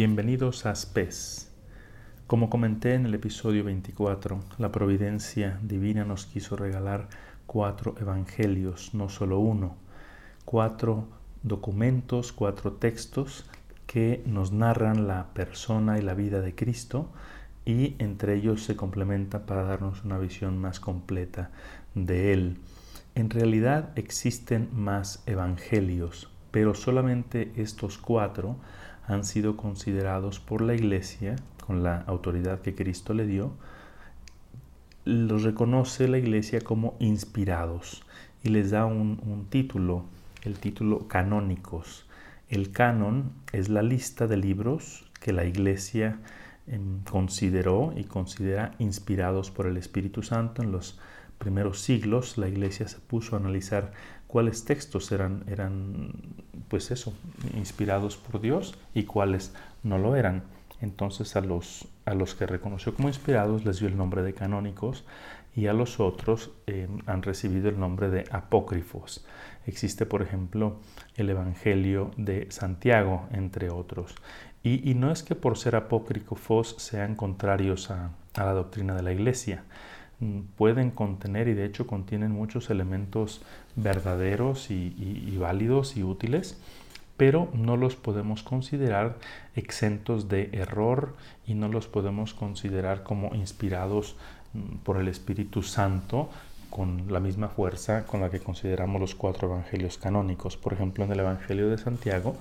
Bienvenidos a SPES. Como comenté en el episodio 24, la providencia divina nos quiso regalar cuatro evangelios, no solo uno, cuatro documentos, cuatro textos que nos narran la persona y la vida de Cristo y entre ellos se complementa para darnos una visión más completa de Él. En realidad existen más evangelios, pero solamente estos cuatro han sido considerados por la Iglesia, con la autoridad que Cristo le dio, los reconoce la Iglesia como inspirados y les da un, título, el título canónicos. El canon es la lista de libros que la Iglesia em, consideró y considera inspirados por el Espíritu Santo en los primeros siglos. La Iglesia se puso a analizar cuáles textos eran, eran, pues eso, inspirados por Dios y cuáles no lo eran. Entonces a los, a los que reconoció como inspirados les dio el nombre de canónicos y a los otros eh, han recibido el nombre de apócrifos. Existe, por ejemplo, el Evangelio de Santiago, entre otros. Y, no es que por ser apócrifos sean contrarios a, a la doctrina de la Iglesia, pueden contener y de hecho contienen muchos elementos verdaderos y, válidos y útiles, pero no los podemos considerar exentos de error y no los podemos considerar como inspirados mm, por el Espíritu Santo con la misma fuerza con la que consideramos los cuatro evangelios canónicos. Por ejemplo, en el Evangelio de Santiago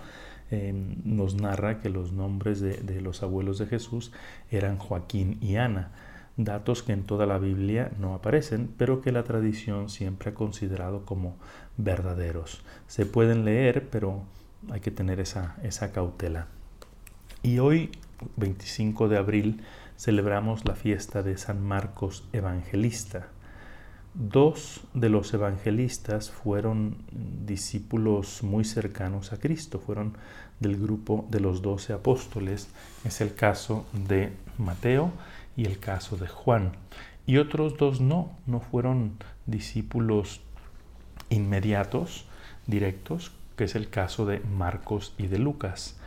em, nos narra que los nombres de los abuelos de Jesús eran Joaquín y Ana datos que en toda la Biblia no aparecen, pero que la tradición siempre ha considerado como verdaderos. Se pueden leer, pero hay que tener esa, esa cautela. Y hoy, 25 de abril, celebramos la fiesta de San Marcos Evangelista. Dos de los evangelistas fueron discípulos muy cercanos a Cristo, fueron del grupo de los doce apóstoles. Es el caso de Mateo y el caso de Juan. Y otros dos no, no fueron discípulos inmediatos, directos, que es el caso de Marcos y de Lucas.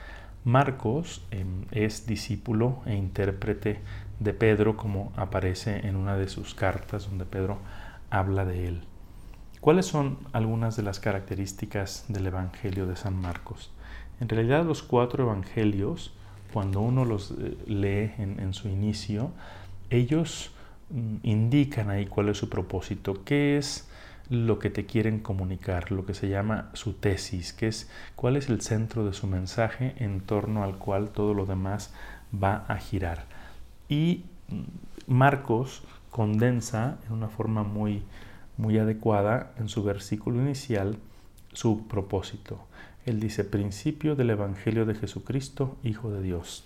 Marcos em, es discípulo e intérprete de Pedro, como aparece en una de sus cartas donde Pedro habla de él. ¿Cuáles son algunas de las características del Evangelio de San Marcos? En realidad los cuatro evangelios cuando uno los eh, lee en, su inicio, ellos mm, indican ahí cuál es su propósito, qué es lo que te quieren comunicar, lo que se llama su tesis, que es cuál es el centro de su mensaje en torno al cual todo lo demás va a girar. Y mm, Marcos condensa en una forma muy, muy adecuada en su versículo inicial su propósito. Él dice, principio del Evangelio de Jesucristo, Hijo de Dios.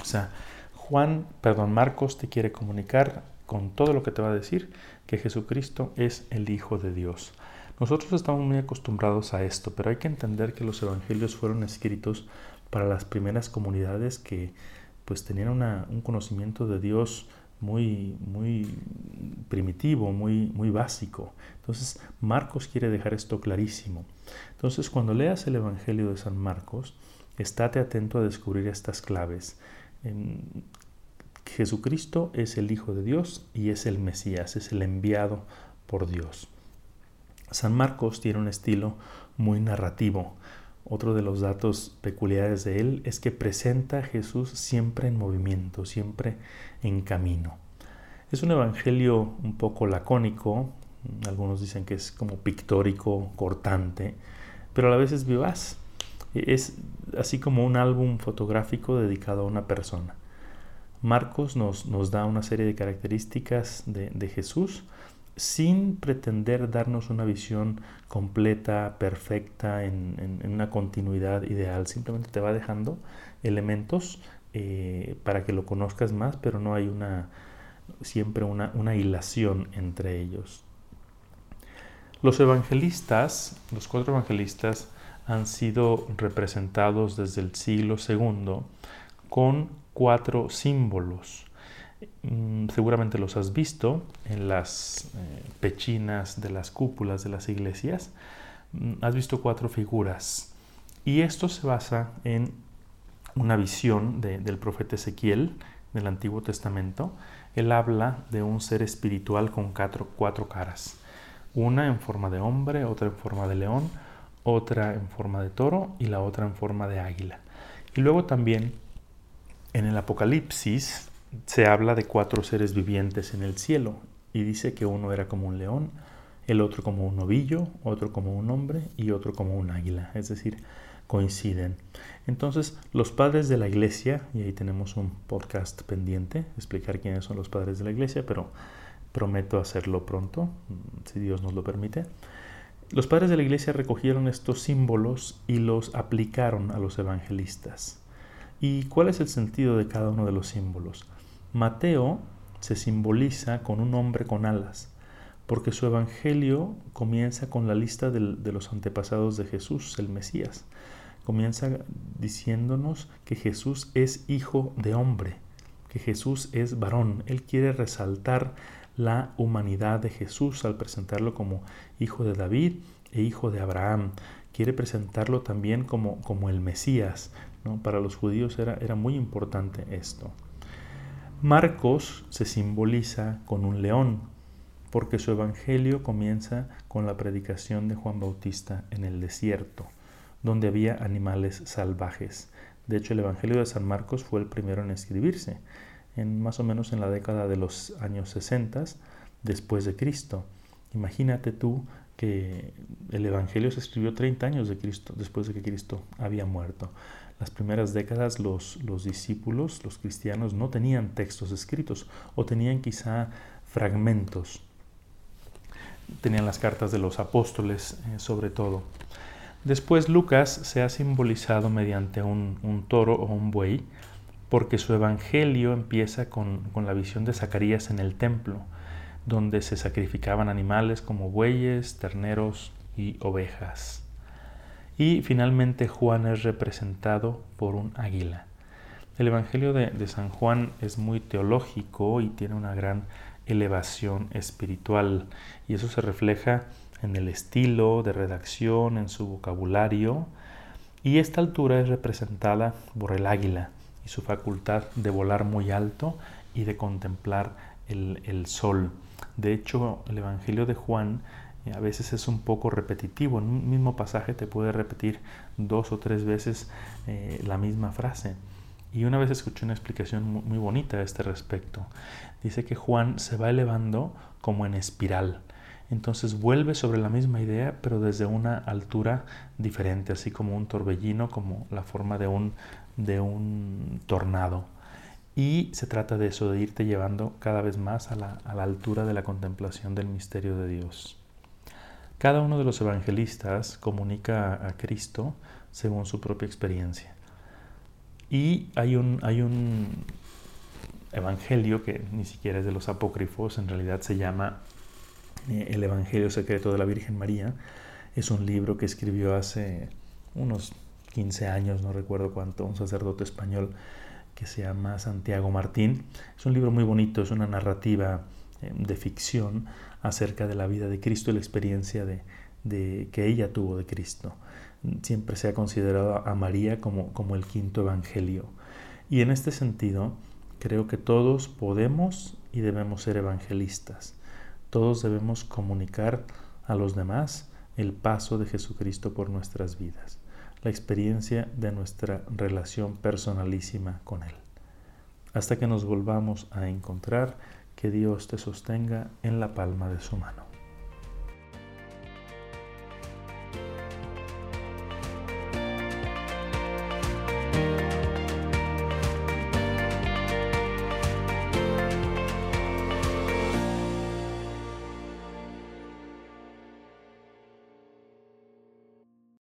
O sea, Juan, perdón, Marcos te quiere comunicar con todo lo que te va a decir que Jesucristo es el Hijo de Dios. Nosotros estamos muy acostumbrados a esto, pero hay que entender que los evangelios fueron escritos para las primeras comunidades que pues tenían un conocimiento de Dios muy, muy primitivo, muy, muy básico. Entonces, Marcos quiere dejar esto clarísimo. Entonces, cuando leas el Evangelio de San Marcos, estate atento a descubrir estas claves. Jesucristo es el Hijo de Dios y es el Mesías, es el enviado por Dios. San Marcos tiene un estilo muy narrativo. Otro de los datos peculiares de él es que presenta a Jesús siempre en movimiento, siempre en camino. Es un evangelio un poco lacónico, algunos dicen que es como pictórico, cortante, pero a la vez es vivaz. Es así como un álbum fotográfico dedicado a una persona. Marcos nos, nos da una serie de características de, de Jesús, sin pretender darnos una visión completa, perfecta, en, una continuidad ideal. Simplemente te va dejando elementos eh, para que lo conozcas más, pero no hay una siempre una, una hilación entre ellos. Los evangelistas, los cuatro evangelistas, han sido representados desde el siglo II con cuatro símbolos Mm, seguramente los has visto en las eh, pechinas de las cúpulas de las iglesias. Mm, has visto cuatro figuras. Y esto se basa en una visión del profeta Ezequiel del Antiguo Testamento, él habla de un ser espiritual con cuatro, cuatro caras. Una en forma de hombre, otra en forma de león, otra en forma de toro y la otra en forma de águila. Y luego también en el Apocalipsis se habla de cuatro seres vivientes en el cielo y dice que uno era como un león, el otro como un novillo, otro como un hombre y otro como un águila. Es decir, coinciden. Entonces, los padres de la iglesia, y ahí tenemos un podcast pendiente, explicar quiénes son los padres de la iglesia, pero prometo hacerlo pronto, si Dios nos lo permite. Los padres de la iglesia recogieron estos símbolos y los aplicaron a los evangelistas. ¿Y cuál es el sentido de cada uno de los símbolos? Mateo se simboliza con un hombre con alas, porque su evangelio comienza con la lista de los antepasados de Jesús, el Mesías comienza diciéndonos que Jesús es hijo de hombre, que Jesús es varón. Él quiere resaltar la humanidad de Jesús al presentarlo como hijo de David e hijo de Abraham. Quiere presentarlo también como, como el Mesías. ¿no? Para los judíos era, era muy importante esto. Marcos se simboliza con un león, porque su evangelio comienza con la predicación de Juan Bautista en el desierto donde había animales salvajes. De hecho, el Evangelio de San Marcos fue el primero en escribirse, en más o menos en la década de los años 60 después de Cristo. Imagínate tú que el Evangelio se escribió 30 años de Cristo, después de que Cristo había muerto. Las primeras décadas los, los discípulos, los cristianos, no tenían textos escritos o tenían quizá fragmentos. Tenían las cartas de los apóstoles eh, sobre todo. Después Lucas se ha simbolizado mediante un, toro o un buey, porque su evangelio empieza con, la visión de Zacarías en el templo, donde se sacrificaban animales como bueyes, terneros y ovejas. Y finalmente Juan es representado por un águila. El Evangelio de, de, San Juan es muy teológico y tiene una gran elevación espiritual y eso se refleja en el estilo de redacción, en su vocabulario, y esta altura es representada por el águila y su facultad de volar muy alto y de contemplar el, sol. De hecho, el Evangelio de Juan eh, a veces es un poco repetitivo. En un mismo pasaje te puede repetir dos o tres veces eh, la misma frase. Y una vez escuché una explicación muy bonita a este respecto. Dice que Juan se va elevando como en espiral entonces vuelve sobre la misma idea, pero desde una altura diferente, así como un torbellino, como la forma de un, de un tornado. Y se trata de eso, de irte llevando cada vez más a la, a la altura de la contemplación del misterio de Dios. Cada uno de los evangelistas comunica a Cristo según su propia experiencia. Y hay un, hay un evangelio que ni siquiera es de los apócrifos, en realidad se llama el Evangelio Secreto de la Virgen María. Es un libro que escribió hace unos 15 años, no recuerdo cuánto, un sacerdote español que se llama Santiago Martín. Es un libro muy bonito, es una narrativa eh, de ficción acerca de la vida de Cristo y la experiencia de, que ella tuvo de Cristo. Siempre se ha considerado a María como, como el quinto evangelio. Y en este sentido, creo que todos podemos y debemos ser evangelistas. Todos debemos comunicar a los demás el paso de Jesucristo por nuestras vidas, la experiencia de nuestra relación personalísima con Él. Hasta que nos volvamos a encontrar, que Dios te sostenga en la palma de su mano.